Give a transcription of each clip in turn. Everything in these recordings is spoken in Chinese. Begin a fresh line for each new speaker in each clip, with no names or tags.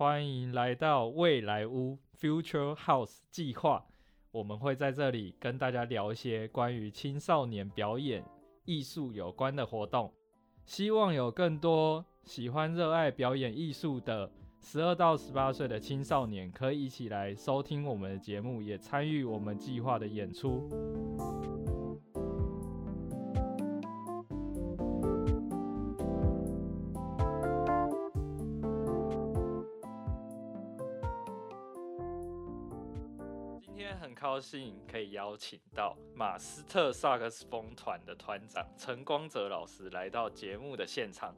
欢迎来到未来屋 Future House 计划。我们会在这里跟大家聊一些关于青少年表演艺术有关的活动，希望有更多喜欢热爱表演艺术的十二到十八岁的青少年可以一起来收听我们的节目，也参与我们计划的演出。高兴可以邀请到马斯特萨克斯风团的团长陈光泽老师来到节目的现场。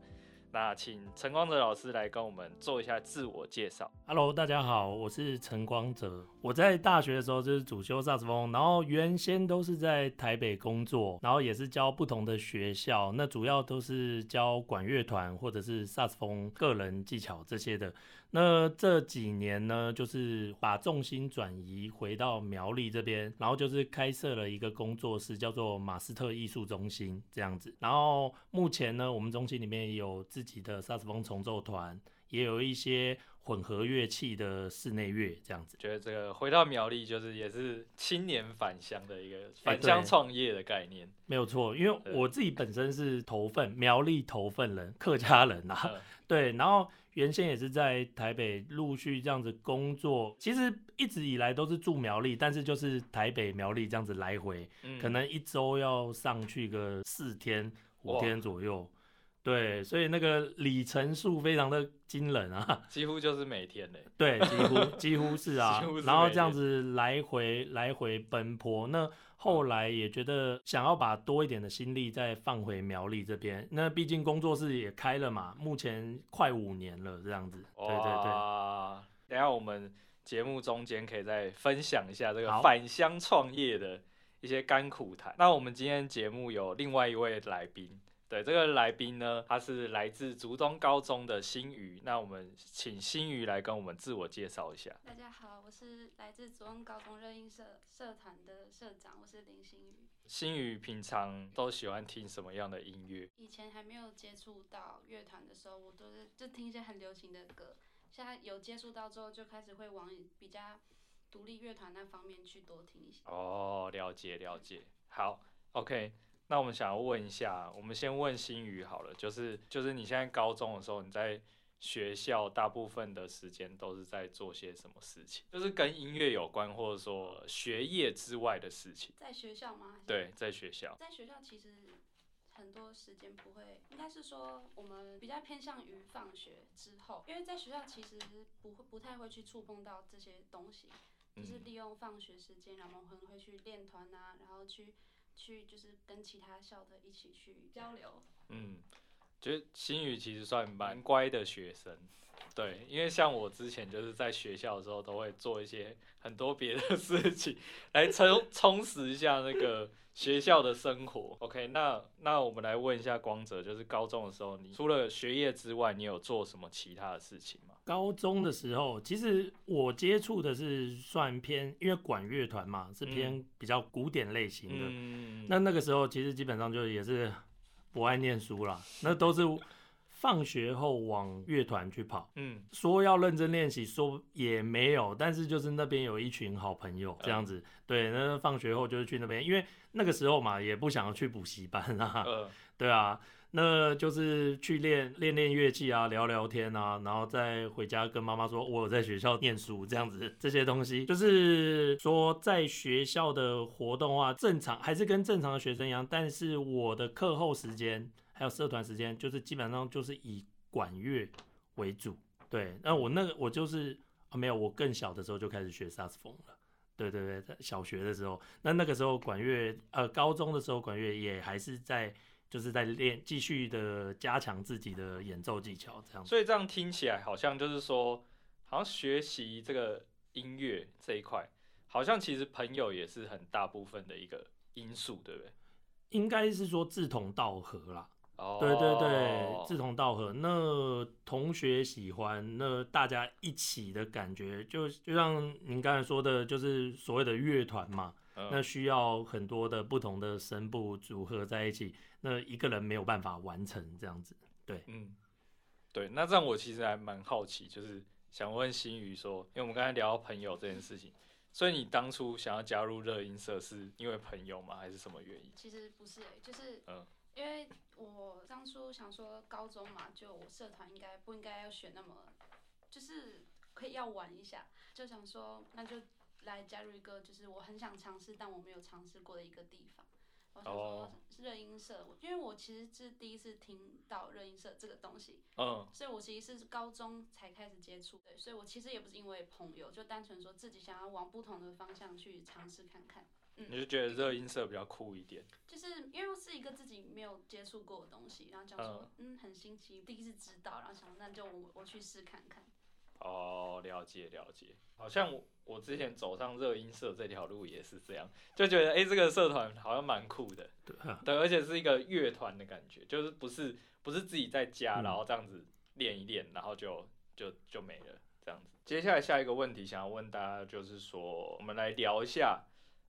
那请陈光泽老师来跟我们做一下自我介绍。
Hello，大家好，我是陈光泽。我在大学的时候就是主修萨克斯风，然后原先都是在台北工作，然后也是教不同的学校，那主要都是教管乐团或者是萨克斯风个人技巧这些的。那这几年呢，就是把重心转移回到苗栗这边，然后就是开设了一个工作室，叫做马斯特艺术中心这样子。然后目前呢，我们中心里面有自己的萨克斯风重奏团，也有一些混合乐器的室内乐这样子。
觉得这个回到苗栗，就是也是青年返乡的一个
哎
返乡创业的概念。
没有错，因为我自己本身是头份苗栗头份人，客家人啊，
嗯
对，然后原先也是在台北陆续这样子工作，其实一直以来都是住苗栗，但是就是台北苗栗这样子来回，
嗯
可能一周要上去个四天五天左右，对，所以那个里程数非常的惊人啊，
几乎就是每天嘞。
对，几乎几乎是啊
乎，是
然后这样子来回来回奔波，那后来也觉得想要把多一点的心力再放回苗栗这边，那毕竟工作室也开了嘛，目前快五年了这样子，对对对。
哇，等下我们节目中间可以再分享一下这个返乡创业的一些甘苦谈。那我们今天节目有另外一位来宾，对这个来宾呢，他是来自竹东高中的新宇。那我们请新宇来跟我们自我介绍一下。
大家好，我是来自竹东高中热音社社团的社长，我是林心宇。
新宇平常都喜欢听什么样的音乐？
以前还没有接触到乐团的时候，我都是就听一些很流行的歌。现在有接触到之后，就开始会往比较独立乐团那方面去多听一些。
哦，了解了解。好，OK。那我们想要问一下，我们先问新宇好了，就是就是你现在高中的时候，你在学校大部分的时间都是在做些什么事情？就是跟音乐有关，或者说学业之外的事情。
在学校吗？
对，在学校。
在学校其实很多时间不会，应该是说我们比较偏向于放学之后，因为在学校其实不会不太会去触碰到这些东西，就是
嗯
利用放学时间，然后我们可能会去练团啊，然后去去就是跟其他校的一起去交流。
嗯，觉得新宇其实算蛮乖的学生。对，因为像我之前就是在学校的时候，都会做一些很多别的事情，来充充实一下那个学校的生活。OK，那那我们来问一下光泽，就是高中的时候，你除了学业之外，你有做什么其他的事情吗？
高中的时候，其实我接触的是算偏，因为管乐团嘛，是偏比较古典类型的。
嗯，
那那个时候其实基本上就也是不爱念书啦，那都是放学后往乐团去跑。
嗯。
说要认真练习，说也没有，但是就是那边有一群好朋友这样子，对，那放学后就是去那边，因为那个时候嘛也不想要去补习班啊，
呃
对啊，那就是去练练练乐器啊，聊聊天啊，然后再回家跟妈妈说，我在学校念书这样子，这些东西就是说在学校的活动啊，正常还是跟正常的学生一样，但是我的课后时间还有社团时间，就是基本上就是以管乐为主。对，那我那个我就是啊没有，我更小的时候就开始学萨克斯风了。对对对，小学的时候，那那个时候管乐，呃，高中的时候管乐也还是在就是在练，继续的加强自己的演奏技巧，这样。
所以这样听起来好像就是说，好像学习这个音乐这一块，好像其实朋友也是很大部分的一个因素，对不对？
应该是说志同道合啦。
哦
对对对，志同道合。那同学喜欢，那大家一起的感觉，就就像您刚才说的，就是所谓的乐团嘛。
嗯
那需要很多的不同的声部组合在一起，那一个人没有办法完成这样子。对，
嗯，对，那这样我其实还蛮好奇，就是想问新宇说，因为我们刚才聊到朋友这件事情，所以你当初想要加入热音社是因为朋友吗？还是什么原因？
其实不是、欸，就是
嗯
因为我当初想说高中嘛，就我社团应该不应该要选那么，就是可以要玩一下，就想说那就来加入一个就是我很想尝试但我没有尝试过的一个地方。我想说
是
热音社，因为我其实是第一次听到热音社这个东西，
嗯，
所以我其实是高中才开始接触，对，所以我其实也不是因为朋友，就单纯说自己想要往不同的方向去尝试看看。
嗯你就觉得热音社比较酷一点？
就是因为是一个自己没有接触过的东西，然后讲说嗯很新奇，第一次知道，然后想那就我我去试看看。
哦，了解了解。好像我我之前走上热音社这条路也是这样，就觉得诶这个社团好像蛮酷的，
对啊，
对，而且是一个乐团的感觉，就是不是不是自己在家，
嗯
然后这样子练一练，然后就就就没了这样子。接下来下一个问题想要问大家，就是说我们来聊一下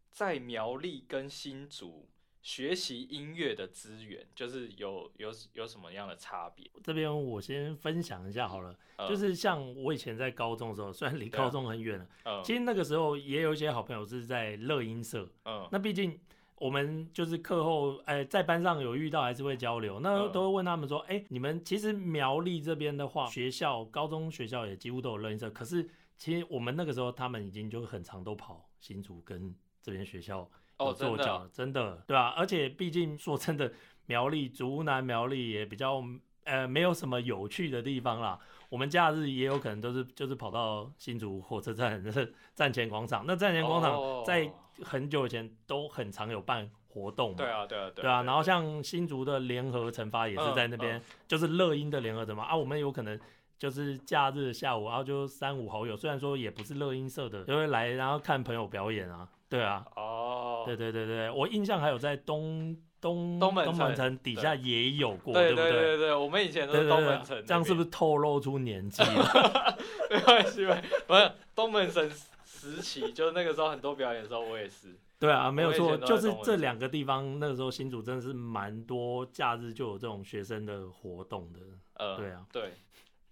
在苗栗跟新竹学习音乐的资源，就是有有有什么样的差别？
这边我先分享一下好了，
呃
就是像我以前在高中的时候，虽然离高中很远了，
嗯
其实那个时候也有一些好朋友是在乐音社，
嗯
那毕竟我们就是课后，哎、在班上有遇到还是会交流，那
嗯
都会问他们说，哎、你们其实苗栗这边的话，学校高中学校也几乎都有乐音社，可是其实我们那个时候他们已经就很常都跑新竹跟这边学校有
哦，真的。哦
做教了，真的对啊，而且毕竟说真的，苗栗竹南苗栗也比较呃没有什么有趣的地方啦。我们假日也有可能都是就是跑到新竹火车站 的站前广场，那站前广场
哦。
在很久以前都很常有办活动嘛。
对啊对啊对
对啊，然后像新竹的联合惩罚也是在那边，
嗯
就是乐音的联合惩罚。啊，我们有可能就是假日下午，然后就三五好友，虽然说也不是乐音社的，就会来然后看朋友表演啊，对啊，
哦，
对对对对，我印象还有在东东
东门城
东门城底下也有过，
对
不对？
对对对，我们以前都是
对对对
东门城，
这样是不是透露出年纪了？
没关系没？不是东门城时期，就是那个时候很多表演的时候，我也是。
对啊，没有错，就是这两个地方，那个时候新竹真的是蛮多假日就有这种学生的活动的。
呃，
对啊，
对，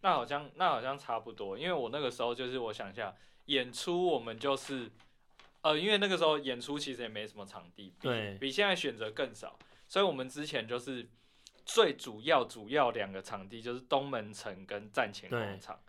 那好像那好像差不多，因为我那个时候就是我想一下，演出我们就是，呃，因为那个时候演出其实也没什么场地，比
对
比现在选择更少，所以我们之前就是最主要主要两个场地就是东门城跟站前广场。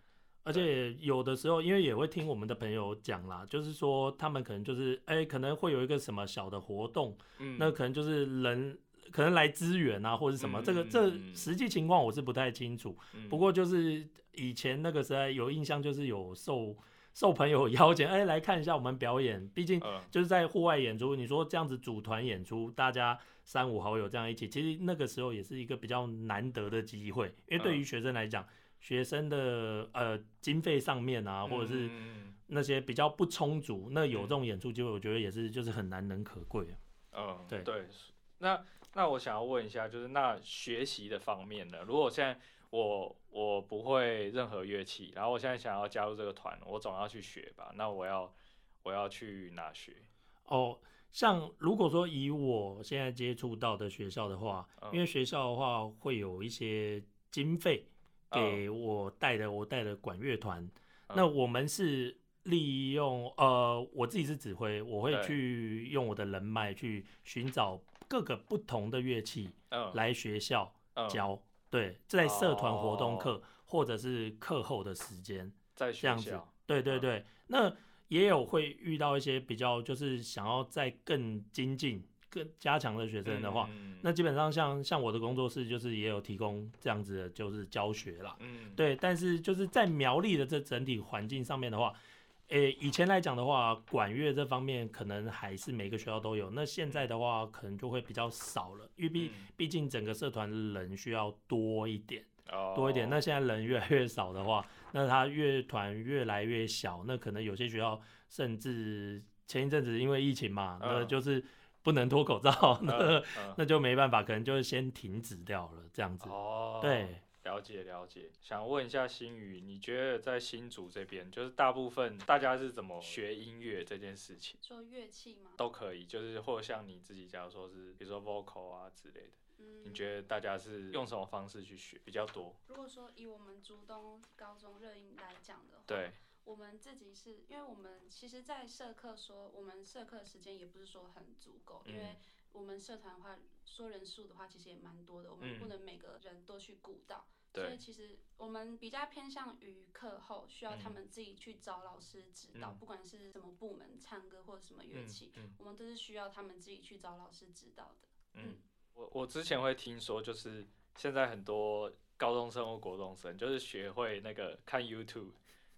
而且有的时候，因为也会听我们的朋友讲啦，就是说他们可能就是，哎、可能会有一个什么小的活动，
嗯，
那可能就是人可能来支援啊，或者什么，
嗯
这个这
嗯
实际情况我是不太清楚。
嗯
不过就是以前那个时代有印象，就是有受受朋友邀请，哎、来看一下我们表演。毕竟
嗯
就是在户外演出，你说这样子组团演出，大家三五好友这样一起，其实那个时候也是一个比较难得的机会，因为对于
嗯
学生来讲，学生的呃经费上面啊，或者是那些比较不充足，那有
嗯
这种演出机会，我觉得也是就是很难能可贵啊。
嗯，
对
对。那那我想要问一下，就是那学习的方面呢？如果现在我我不会任何乐器，然后我现在想要加入这个团，我总要去学吧？那我要我要去哪学？
哦，像如果说以我现在接触到的学校的话，
嗯
因为学校的话会有一些经费给我带的，我带的管乐团，
嗯
那我们是利用呃，我自己是指挥，我会去用我的人脉去寻找各个不同的乐器
嗯
来学校
嗯
教，对，在社团活动
哦
课、或者是课后的时间。
在
这样子对对对，那也有会遇到一些比较就是想要再更精进、更加强的学生的话，
嗯
那基本上像像我的工作室就是也有提供这样子的就是教学啦。
嗯
对，但是就是在苗栗的这整体环境上面的话，诶、以前来讲的话，管乐这方面可能还是每个学校都有，那现在的话可能就会比较少了，因为毕
嗯
毕竟整个社团人需要多一点。
哦
多一点。那现在人越来越少的话，那他乐团越来越小，那可能有些学校甚至前一阵子因为疫情嘛，那
嗯
就是不能脱口罩，那那就没办法，可能就是先停止掉了这样子。
哦，
对，
了解了解。想问一下新宇，你觉得在新竹这边，就是大部分大家是怎么学音乐这件事情？
说乐器吗？
都可以，就是或者像你自己，假如说是比如说 vocal 啊之类的，
嗯，
你觉得大家是用什么方式去学比较多？
如果说以我们竹东高中热音来讲的话，
对，
我们自己是因为我们其实，在社课说我们社课时间也不是说很足够，因为
嗯
我们社团的话说人数的话其实也蛮多的，我们
嗯。
不能每个人都去顾到，所以，其实我们比较偏向于课后需要他
嗯
们自己去找老师指导，
嗯。
不管是什么部门唱歌或者什么乐
嗯
器，
嗯
我们都是需要他们自己去找老师指导的。
嗯，我我之前会听说，就是现在很多高中生或国中生，就是学会那个看 YouTube，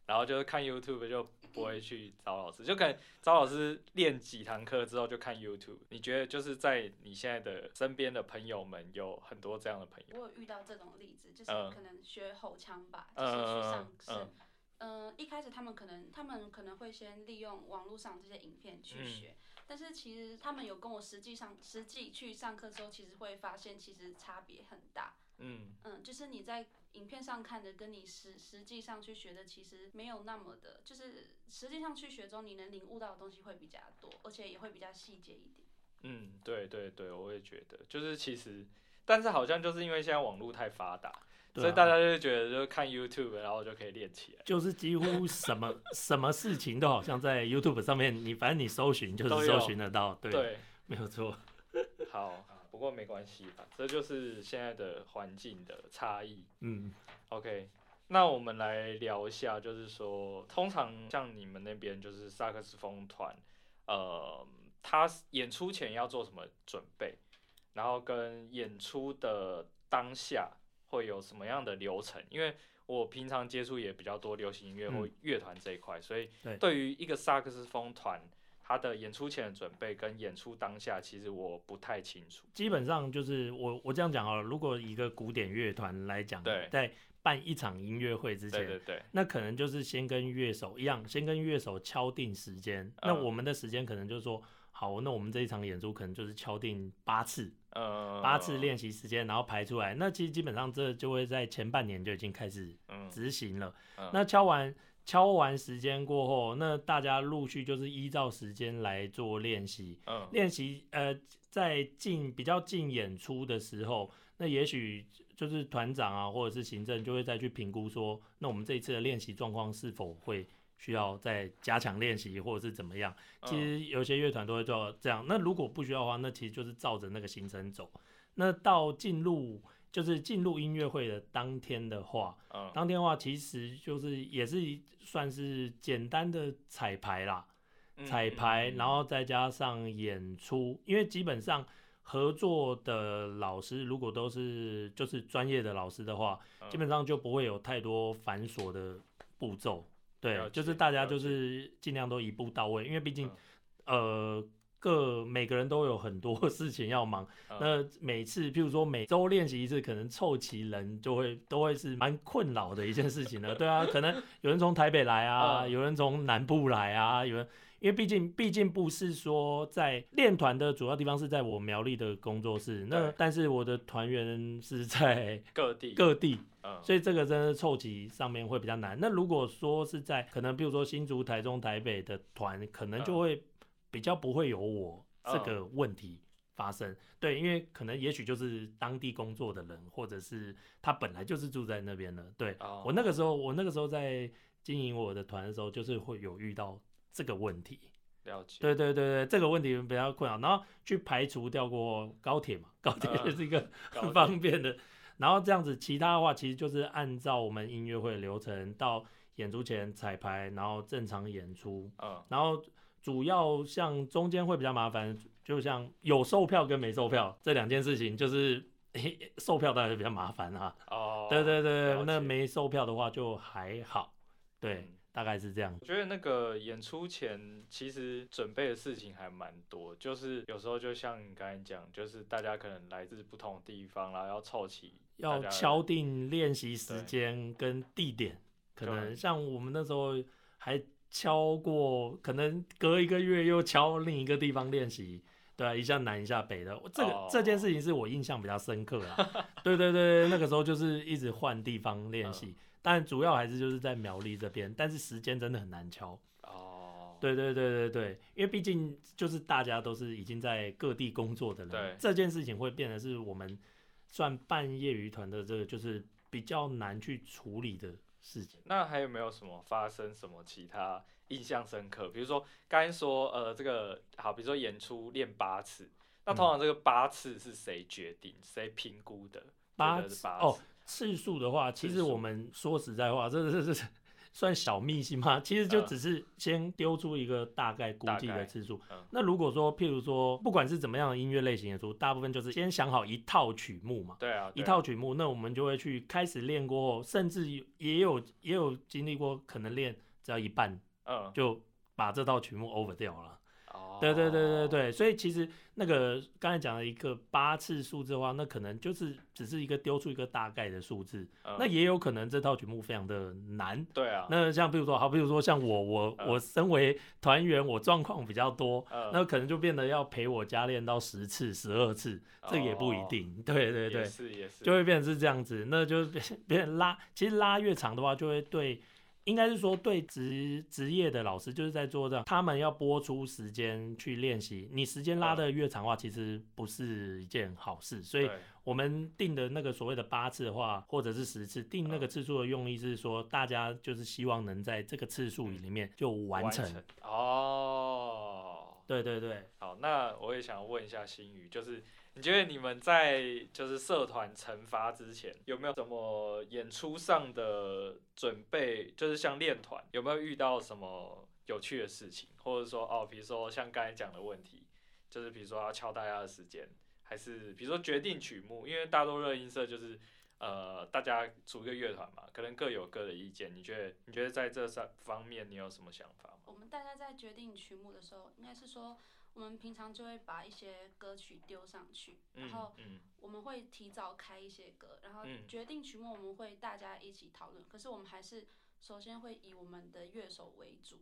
然后就是看 YouTube 就不会去找老师，就可能找老师练几堂课之后就看 YouTube。你觉得就是在你现在的身边的朋友们有很多这样的朋友？
我有遇到这种例子，就是
嗯
可能学吼腔吧，
嗯
就是去
嗯
上
嗯
课。嗯、一开始他们可能他们可能会先利用网络上这些影片去
嗯
学，但是其实他们有跟我实际上实际去上课之后，其实会发现其实差别很大。
嗯
嗯，就是你在影片上看的，跟你实实际上去学的，其实没有那么的，就是实际上去学中，你能领悟到的东西会比较多，而且也会比较细节一点。
嗯，对对对，我也觉得，就是其实，但是好像就是因为现在网络太发达，
啊
所以大家就觉得就看 YouTube，然后就可以练起来。
就是几乎什么什么事情都好像在 YouTube 上面，你反正你搜寻就是搜寻得到，对，
对，
没有错。
好，不过没关系吧，这就是现在的环境的差异。
嗯
，OK，那我们来聊一下，就是说，通常像你们那边就是萨克斯风团，呃，他演出前要做什么准备，然后跟演出的当下会有什么样的流程？因为我平常接触也比较多流行音乐或
嗯
乐团这一块，所以
对
对于一个萨克斯风团，他的演出前的准备跟演出当下，其实我不太清楚。
基本上就是我我这样讲好了，如果一个古典乐团来讲，
对
在办一场音乐会之前，
对对对，
那可能就是先跟乐手一样，先跟乐手敲定时间。那
嗯
我们的时间可能就是说，好，那我们这一场演出可能就是敲定八次，
呃，
八次练习时间，然后排出来。那其实基本上这就会在前半年就已经开始
嗯，
执行了。
嗯
那敲完敲完时间过后，那大家陆续就是依照时间来做练习。
嗯
练习呃，在进比较近演出的时候，那也许就是团长啊，或者是行政就会再去评估说，那我们这一次的练习状况是否会需要再加强练习，或者是怎么样。其
嗯
实有些乐团都会做这样。那如果不需要的话，那其实就是照着那个行程走。那到进入就是进入音乐会的当天的话，
嗯
当天的话其实就是也是算是简单的彩排啦。
嗯
彩排，
嗯
然后再加上演出，因为基本上合作的老师如果都是就是专业的老师的话，
嗯
基本上就不会有太多繁琐的步骤。对，就是大家就是尽量都一步到位，因为毕竟
嗯
呃各每个人都有很多 事情要忙。
嗯
那每次譬如说每周练习一次，可能凑齐人就会都会是蛮困扰的一件事情了。对啊，可能有人从台北来啊，
嗯
有人从南部来啊，有人。因为毕竟，毕竟不是说在练团的主要地方是在我苗栗的工作室，那但是我的团员是在
各地，
各地，
嗯，
所以这个真的凑齐上面会比较难。那如果说是在可能比如说新竹、台中、台北的团，可能就会比较不会有我这个问题发生。对，因为可能也许就是当地工作的人，或者是他本来就是住在那边的。对、
哦
我那个时候，我那个时候在经营我的团的时候，就是会有遇到这个问题。
了解，
对对对对，这个问题比较困扰，然后去排除掉过高铁嘛，高铁是一个很方便的。然后这样子，其他的话其实就是按照我们音乐会的流程，到演出前彩排，然后正常演出，
嗯
然后主要像中间会比较麻烦，就像有售票跟没售票这两件事情，就是 售票当然是比较麻烦啊。
哦，
对对对，那
解。
没售票的话就还好，对
嗯，
大概是这样。
我觉得那个演出前其实准备的事情还蛮多，就是有时候就像你刚才讲，就是大家可能来自不同的地方，然后要凑齐
要敲定练习时间跟地点，可能像我们那时候还敲过，可能隔一个月又敲另一个地方练习，对啊，一下南一下北的，这个、
哦
这件事情是我印象比较深刻啊。对对对，那个时候就是一直换地方练
嗯
习，但主要还是就是在苗栗这边，但是时间真的很难敲。
哦，
对对对对对，因为毕竟就是大家都是已经在各地工作的人，这件事情会变得是我们算半业余团的这个，就是比较难去处理的事情。
那还有没有什么发生什么其他印象深刻？比如说刚才说呃这个好，比如说演出练八次，那通常这个八次是谁决定、谁评估的？
八次哦
次，
数的话，其实我们说实在话，这这这算小秘辛吗？其实就
嗯
只是先丢出一个大概估计的次数。
嗯
那如果说，譬如说，不管是怎么样的音乐类型演出，大部分就是先想好一套曲目嘛，
对啊，
一
对啊
套曲目，那我们就会去开始练过后，甚至也有也有经历过，可能练只要一半
嗯，
就把这套曲目 over 掉了。
哦
对对对对对，所以其实那个刚才讲的一个八次数字的话，那可能就是只是一个丢出一个大概的数字，
嗯
那也有可能这套曲目非常的难。
对啊，
那像比如说，好，比如说像我我
嗯
我身为团员，我状况比较多，
嗯
那可能就变得要陪我加练到十次、十二次，这也不一
哦
定。对对对，
是也是，
就会变成是这样子，那就变变成拉，其实拉越长的话，就会对，应该是说对职职业的老师就是在做这样，他们要播出时间去练习，你时间拉的越长的话，其实不是一件好事，所以我们定的那个所谓的八次的话，或者是十次，定那个次数的用意是说，大家就是希望能在这个次数里面就完成。
哦。
对对对，
好，那我也想问一下新宇，就是你觉得你们在就是社团成发之前，有没有什么演出上的准备？就是像练团，有没有遇到什么有趣的事情，或者说哦，比如说像刚才讲的问题，就是比如说要敲大家的时间，还是比如说决定曲目，因为大多热音社就是呃大家组一个乐团嘛，可能各有各的意见。你觉得你觉得在这三方面你有什么想法吗？
我们大家在决定曲目的时候，应该是说，我们平常就会把一些歌曲丢上去，然后
嗯
我们会提早开一些歌，然后
嗯
决定曲目，我们会大家一起讨论。可是我们还是首先会以我们的乐手为主，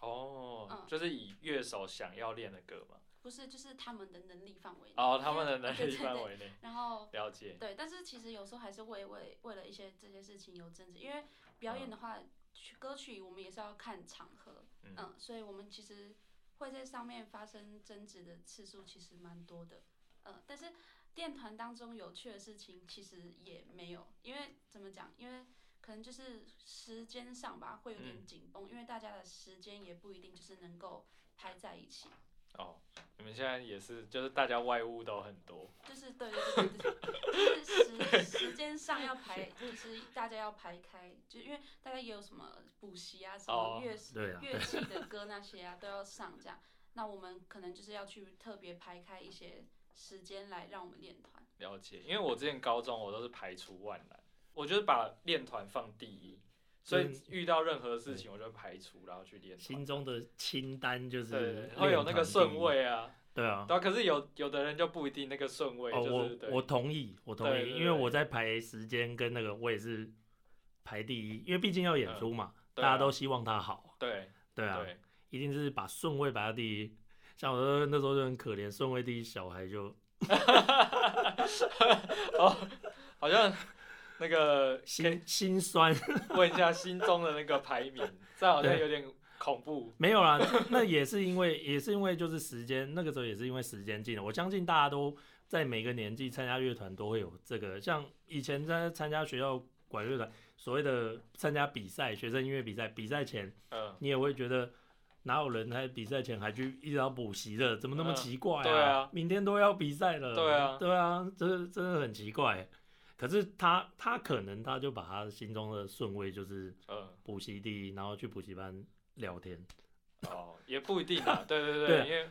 哦，
嗯
就是以乐手想要练的歌嘛。
不是就是他们的能力范围内。
哦，他们的能力范围内
然后
了解。
对，但是其实有时候还是会为为了一些这些事情有争执，因为表演的话，曲歌曲我们也是要看场合，
嗯
嗯，所以我们其实会在上面发生争执的次数其实蛮多的，嗯，但是电团当中有趣的事情其实也没有，因为怎么讲？因为可能就是时间上吧，会有点
嗯
紧绷，因为大家的时间也不一定就是能够排在一起，
哦，你们现在也是，就是大家外务都很多。
就是对对对对对，就是时时间上要排，就是大家要排开，就因为大家也有什么补习啊，什
哦
么乐、乐器的歌那些啊都要上这样，那我们可能就是要去特别排开一些时间来让我们练团。
了解，因为我之前高中我都是排除万难，我就是把练团放第一，所以
嗯
遇到任何事情我就排除，然后去练。
心中的清单就是
对，会有那个顺。位啊，
对啊，
对啊。可是有有的人就不一定那个顺位，
哦，
就是
我我同意，我同意，
对对
因为我在排时间跟那个我也是排第一，因为毕竟要演出嘛，大家都希望他好，
对
对啊，
对，
一定是把顺位排到第一。像我那时候就很可怜，顺位第一小孩就
哦，好像那个
心心酸，
问一下心中的那个排名，这好像有点恐怖。
没有啦，那也是因为 也是因为就是时间，那个时候也是因为时间近了。我相信大家都在每个年纪参加乐团都会有这个，像以前在参加学校管乐团，所谓的参加比赛，学生音乐比赛，比赛前
嗯，
你也会觉得。哪有人在比赛前还去一直要补习的？怎么那么
嗯
奇怪啊？
对啊
明天都要比赛了。
对啊
对啊，这真的很奇怪。可是他他可能他就把他心中的顺位就是
嗯，
补习第一，然后去补习班聊天。
哦，也不一定啊。对对
对
对，因为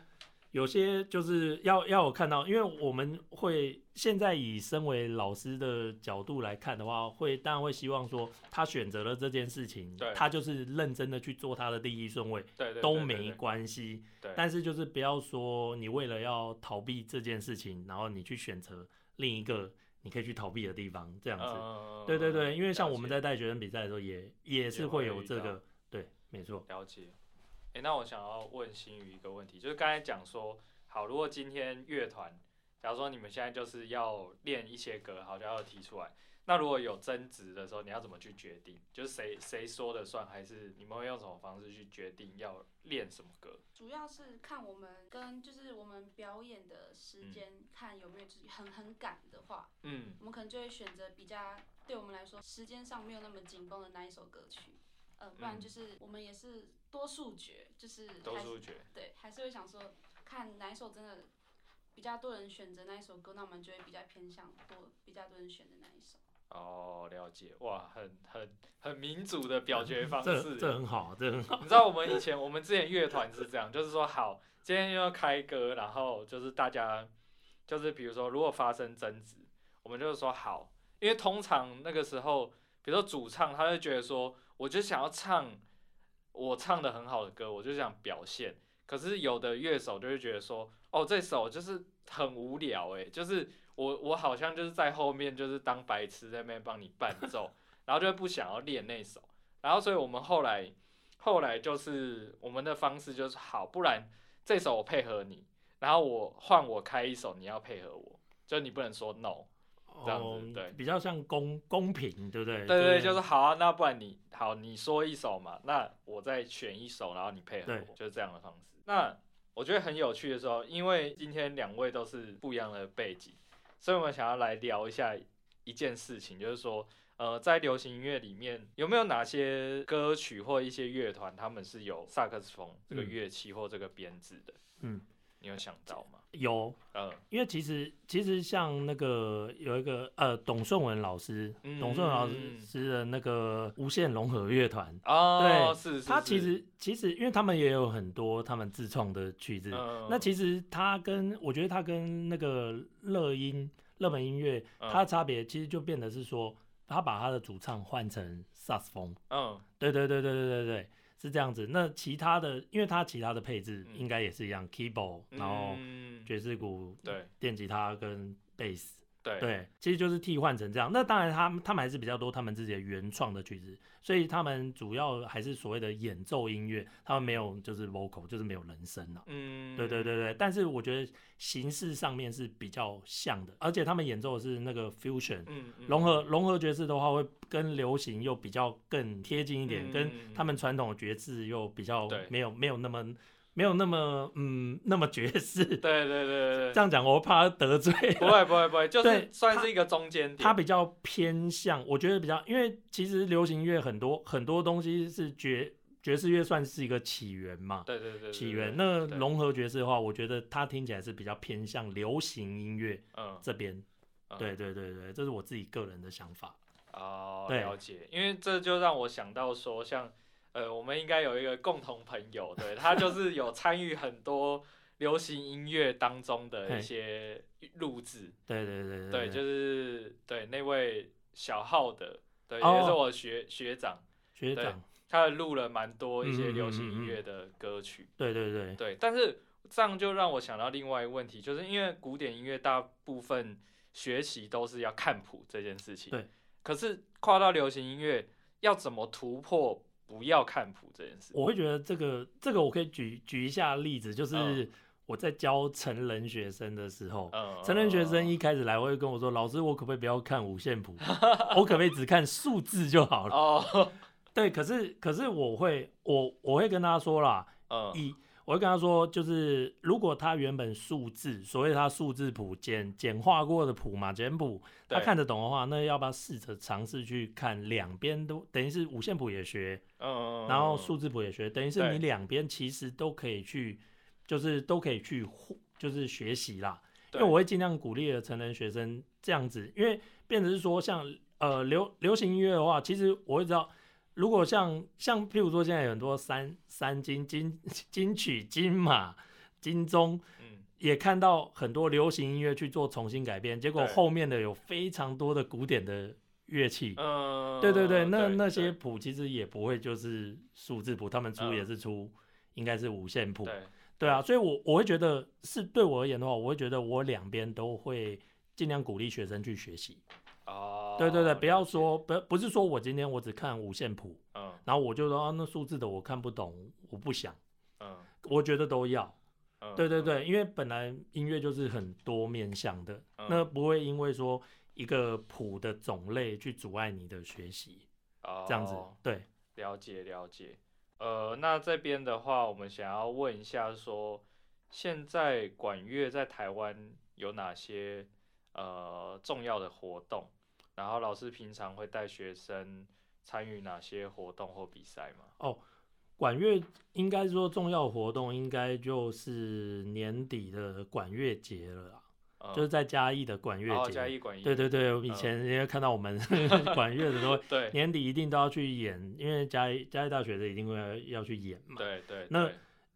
有些就是要要我看到，因为我们会现在以身为老师的角度来看的话，会当然会希望说他选择了这件事情，他就是认真的去做他的第一顺位，
对对
都
对对
没关系。
对，
但是就是不要说你为了要逃避这件事情，然后你去选择另一个你可以去逃避的地方，这样子。
嗯
对对对，因为像我们在带学生比赛的时候也，也是会有这个，对，没错。
了解。哎、那我想要问新宇一个问题，就是刚才讲说，好，如果今天乐团，假如说你们现在就是要练一些歌，好，就要提出来，那如果有争执的时候，你要怎么去决定？就是谁谁说的算，还是你们会用什么方式去决定要练什么歌？
主要是看我们跟就是我们表演的时间，看有没有就是很很赶的话，
嗯，
我们可能就会选择比较对我们来说时间上没有那么紧绷的那一首歌曲。呃，不然
嗯
就是我们也是多数决，就是
多数决。
对，还是会想说看哪一首真的比较多人选择那一首歌，那我们就会比较偏向多比较多人选的那一首。
哦，了解，哇，很很很民主的表决 方
这
式。
这很好，这很好。
你知道我们以前我们之前乐团是这样，就是说好，今天要开歌，然后就是大家就是比如说如果发生争执，我们就是说好，因为通常那个时候，比如说主唱他就觉得说，我就想要唱我唱的很好的歌，我就想表现。可是有的乐手就会觉得说，哦，这首就是很无聊诶，就是我我好像就是在后面就是当白痴在那边帮你伴奏，然后就不想要练那首。然后所以我们后来后来就是我们的方式就是好，不然这首我配合你，然后我换我开一首，你要配合我，就你不能说 no。这样子
哦
对
比较像公公平，对不对？
对对对，就是好啊，那不然你好，你说一首嘛，那我再选一首，然后你配合我，就是这样的方式。那我觉得很有趣的时候，因为今天两位都是不一样的背景，所以我们想要来聊一下一件事情，就是说，呃，在流行音乐里面有没有哪些歌曲或一些乐团，他们是有萨克斯风这个
嗯
乐器或这个编制的？
嗯，
你有想到吗？
有，
嗯。
因为其实其实像那个有一个呃董顺文老师，
嗯
董顺文老师的那个无限融合乐团，
哦，
对
是是，
他其
是。
实其实因为他们也有很多他们自创的曲子，
嗯
那其实他跟我觉得他跟那个乐音热门音乐，
嗯。
它的差别其实就变得是说，他把他的主唱换成萨克斯风，
嗯。
对对对对对对对，是这样子。那其他的，因为它其他的配置
嗯。
应该也是一样、k e y b o a r d 然后
嗯。
爵士鼓、
对。
电吉他跟贝斯，
对。
对，其实就是替换成这样。那当然他们他们还是比较多他们自己的原创的曲子，所以他们主要还是所谓的演奏音乐，他们没有就是 vocal，就是没有人声啊。
嗯，
对对对对，但是我觉得形式上面是比较像的，而且他们演奏的是那个 fusion，
嗯，嗯。
融合融合爵士的话，会跟流行又比较更贴近一点，
嗯
跟他们传统的爵士又比较
对。
没有没有那么没有那么嗯那么爵士。
对对对对
这样讲我怕得罪。
不会不会不会，就是算是一个中间点。
它比较偏向，我觉得比较，因为其实流行乐很多很多东西是爵爵士乐算是一个起源嘛，
对对对对
起源。
对对
那融合爵士的话，我觉得它听起来是比较偏向流行音乐
嗯，
这边。
嗯
对对对对，这是我自己个人的想法。
哦，
对
了解。因为这就让我想到说，像呃，我们应该有一个共同朋友，对他就是有参与很多流行音乐当中的一些录制。
对对对
对，就是对那位小号的，对，
哦
也是我学学长，对
学长，
他录了蛮多一些流行音乐的歌曲。
对对对，
对，但是这样就让我想到另外一个问题，就是因为古典音乐大部分学习都是要看谱这件事情。
对。
可是跨到流行音乐，要怎么突破不要看谱这件事？
我会觉得这个这个我可以举举一下例子，就是
嗯
我在教成人学生的时候，
嗯，
成人学生一开始来会跟我说：“老师，我可不可以不要看五线谱？我可不可以只看数字就好了
哦，？”
对，可是可是我会我我会跟他说啦，
嗯
一我会跟他说，就是如果他原本数字，所谓他数字谱简简化过的谱嘛，简谱，他看得懂的话，那要不要试着尝试去看两边都，等于是五线谱也学，
嗯，
然后数字谱也学，等于是你两边其实都可以去，就是都可以去互，就是学习啦。因
对。
为我会尽量鼓励的成人学生这样子，因为变成是说像呃流流行音乐的话，其实我会知道，如果像像譬如说现在有很多三三金金金曲金马金钟，
嗯
也看到很多流行音乐去做重新改编，结果后面的有非常多的古典的乐器。
嗯，
对对对，那那些谱其实也不会就是数字谱，他们出
嗯
也是出应该是五线谱。
对
对啊，所以我我会觉得是对我而言的话，我会觉得我两边都会尽量鼓励学生去学习。
哦，
对对对，不要说不不是说我今天我只看五线谱，
嗯
然后我就说啊那数字的我看不懂，我不想，
嗯
我觉得都要。
嗯，
对对对，因为本来音乐就是很多面向的，
嗯
那不会因为说一个谱的种类去阻碍你的学习，
哦
这样子。对，
了解了解。呃，那这边的话，我们想要问一下说现在管乐在台湾有哪些呃重要的活动？然后老师平常会带学生参与哪些活动或比赛吗？
哦管乐应该说重要活动应该就是年底的管乐节了就是在嘉义的管乐
哦，
节。
嘉义管乐，
对对对，我以前因为看到我们 管乐的都会
对
年底一定都要去演，因为嘉义嘉义大学的一定会要去演嘛。
对对，
那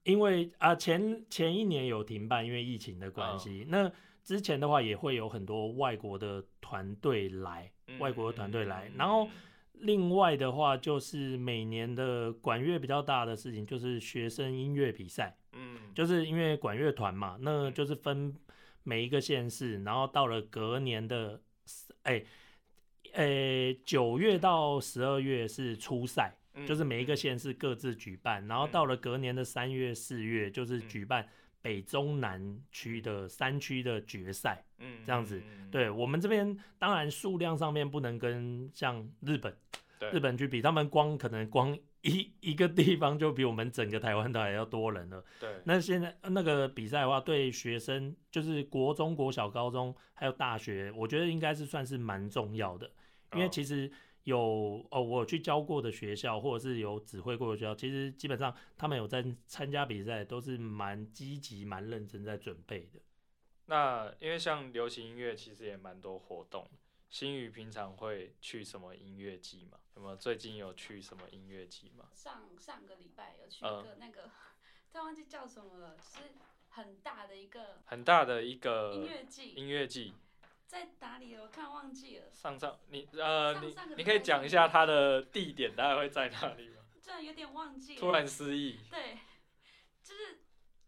因为啊前前一年有停办，因为疫情的关系。那之前的话也会有很多外国的团队来，
嗯
外国的团队来。然后
嗯
另外的话就是每年的管乐比较大的事情就是学生音乐比赛，
嗯，
就是因为管乐团嘛，那就是分每一个县市，然后到了隔年的哎。诶，九月到十二月是初赛，
嗯
就是每一个县市各自举办，然后到了隔年的三月、四月，就是
嗯
举办北中南区的三区的决赛。
嗯
这样子，
嗯
对我们这边当然数量上面不能跟像日本
对。
日本去比，他们光可能光一一个地方就比我们整个台湾都还要多人了。
对，
那现在那个比赛的话，对学生就是国中国小、高中还有大学，我觉得应该是算是蛮重要的，因为
哦。
其实有哦，我有去教过的学校，或者是有指挥过的学校，其实基本上他们有在参加比赛，都是蛮积极、蛮认真在准备的。
那因为像流行音乐，其实也蛮多活动。新宇平常会去什么音乐季吗？有没有最近有去什么音乐季吗？
上上个礼拜有去
嗯
一个那个，突然忘记叫什么了，是很大的一个
很大的一个
音
个
乐季，
音乐季，
在哪里？我看忘记了，
上上你呃你
上上个
你可以讲一下它的地点大概会在哪里吗？
突然有点忘记了。
突然失忆
对，就是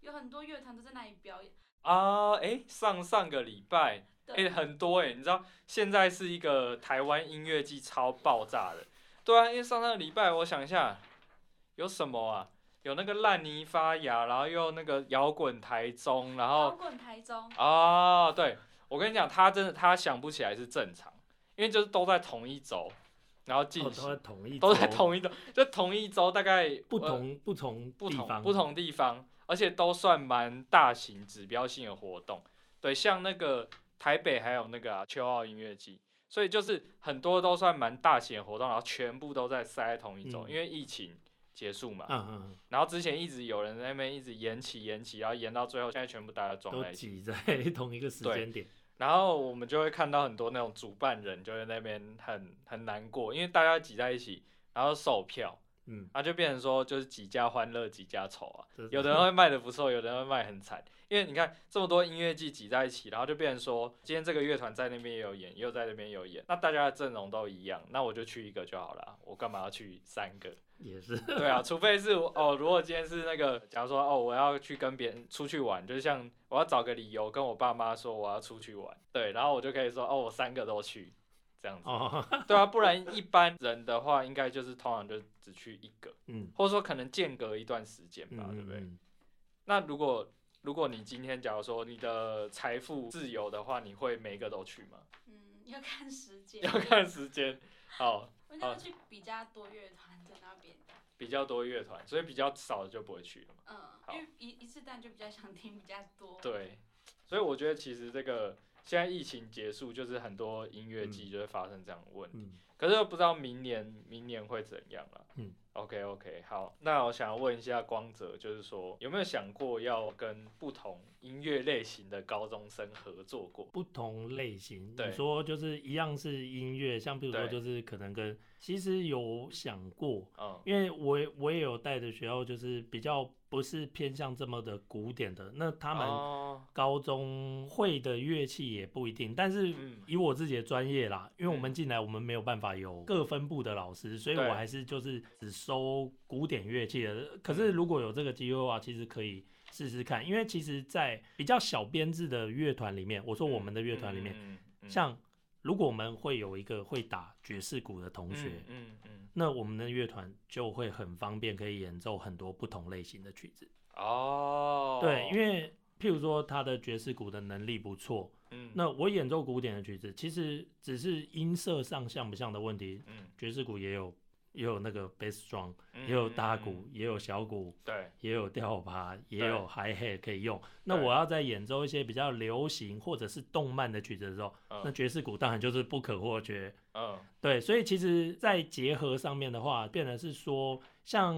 有很多乐团都在那里表演。
啊！诶，上上个礼拜
对，
诶，很多诶，你知道现在是一个台湾音乐季超爆炸的，对啊，因为上上个礼拜我想一下有什么啊？有那个烂泥发芽，然后又那个摇滚台中，然后
摇滚台中，
啊，对我跟你讲，他真的他想不起来是正常，因为就是都在同一周，然后进
哦，都在，同一
都在
周
同一周，就同一周大概呃
不同、不同
不同不同地方，而且都算蛮大型指标性的活动。对，像那个台北还有那个、啊、秋奥音乐季，所以就是很多都算蛮大型的活动，然后全部都在塞在同一周，
嗯
因为疫情结束嘛。
嗯嗯
然后之前一直有人在那边一直延期延期，然后延到最后，现在全部大家
嗯，
撞在一起。
都挤在同一个时间点。
然后我们就会看到很多那种主办人就在那边很很难过，因为大家挤在一起，然后售票，
嗯，
然后就变成说就是几家欢乐几家愁啊。有的人会卖的不错，有的人会卖很惨。因为你看这么多音乐季挤在一起，然后就变成说，今天这个乐团在那边也有演，又在那边有演，那大家的阵容都一样，那我就去一个就好了啊，我干嘛要去三个？
也是，
对啊，除非是哦，如果今天是那个，假如说哦，我要去跟别人出去玩，就是像我要找个理由跟我爸妈说我要出去玩，对，然后我就可以说哦，我三个都去，这样子。
哦，
对啊，不然一般人的话，应该就是通常就只去一个，
嗯，
或者说可能间隔一段时间吧，对不对？
嗯，
那如果如果你今天假如说你的财富自由的话，你会每个都去吗？
嗯，要看时间，
要看时间。好，
我应该去比较多乐团在那边。
比较多乐团，所以比较少的就不会去了嘛。
嗯，因为一一次单就比较想听比较多。
对，所以我觉得其实这个现在疫情结束，就是很多音乐季就会发生这样的问题。
嗯，
可是又不知道明年明年会怎样了。
嗯
，OK OK，好，那我想要问一下光泽，就是说有没有想过要跟不同音乐类型的高中生合作过？
不同类型，
对。
你说就是一样是音乐，像比如说就是可能跟，其实有想过，
嗯。
因为我我也有带的学校就是比较不是偏向这么的古典的，那他们
哦。
高中会的乐器也不一定，但是
嗯。
以我自己的专业啦，因为我们
嗯。
进来我们没有办法有各分部的老师，所以我还是就是只收古典乐器的。可是如果有这个机会的话，其实可以试试看，因为其实，在比较小编制的乐团里面，我说我们的乐团里面，
嗯嗯嗯。
像如果我们会有一个会打爵士鼓的同学，
嗯嗯嗯。
那我们的乐团就会很方便，可以演奏很多不同类型的曲子。
哦，
对，因为譬如说他的爵士鼓的能力不错，
嗯，
那我演奏古典的曲子，其实只是音色上像不像的问题。
嗯
爵士鼓也有也有那个 bass drum，
嗯
也有大鼓，
嗯
也有小鼓，
对，
也有吊耙，也有 hi hat 可以用。那我要在演奏一些比较流行或者是动漫的曲子的时候，那
嗯
爵士鼓当然就是不可或缺。
嗯
对，所以其实，在结合上面的话，变成是说，像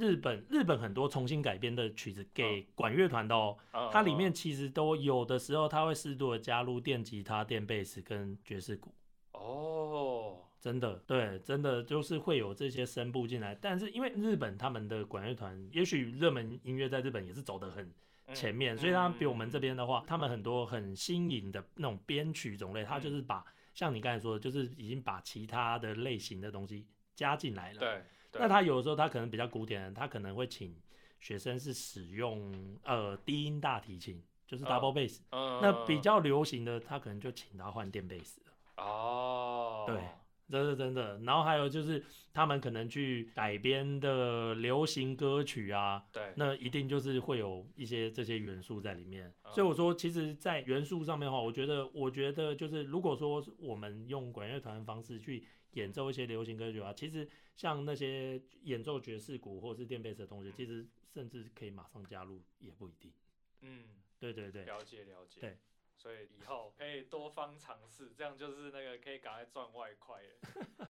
日本，日本很多重新改编的曲子给管乐团的哦，
嗯，
它里面其实都有的时候，它会适度的加入电吉他、电贝斯跟爵士鼓。
哦，
真的，对，真的就是会有这些声部进来，但是因为日本他们的管乐团，也许热门音乐在日本也是走得很
嗯
前面，所以他们比我们这
边
边的话，他们很多很新颖的那种编曲种类，他
嗯
就是把、像你刚才说的，就是已经把其他的类型的东西加进来了。，
对
那他有的时候他可能比较古典，他可能会请学生是使用呃低音大提琴，就是
哦
double bass，、
嗯
那比较流行的，他可能就请他换电贝斯了。
哦，
对这是真的。然后还有就是他们可能去改编的流行歌曲啊，
对，
那一定就是会有一些这些元素在里面。
嗯
所以我说，其实，在元素上面的话，我觉得，我觉得就是如果说我们用管乐团的方式去演奏一些流行歌曲啊，其实像那些演奏爵士鼓或者是电贝斯的同学，其实甚至可以马上加入，也不一定。
嗯，
对对对。
了解了解，
对，
所以以后可以多方尝试，这样就是那个可以赶快赚外快了。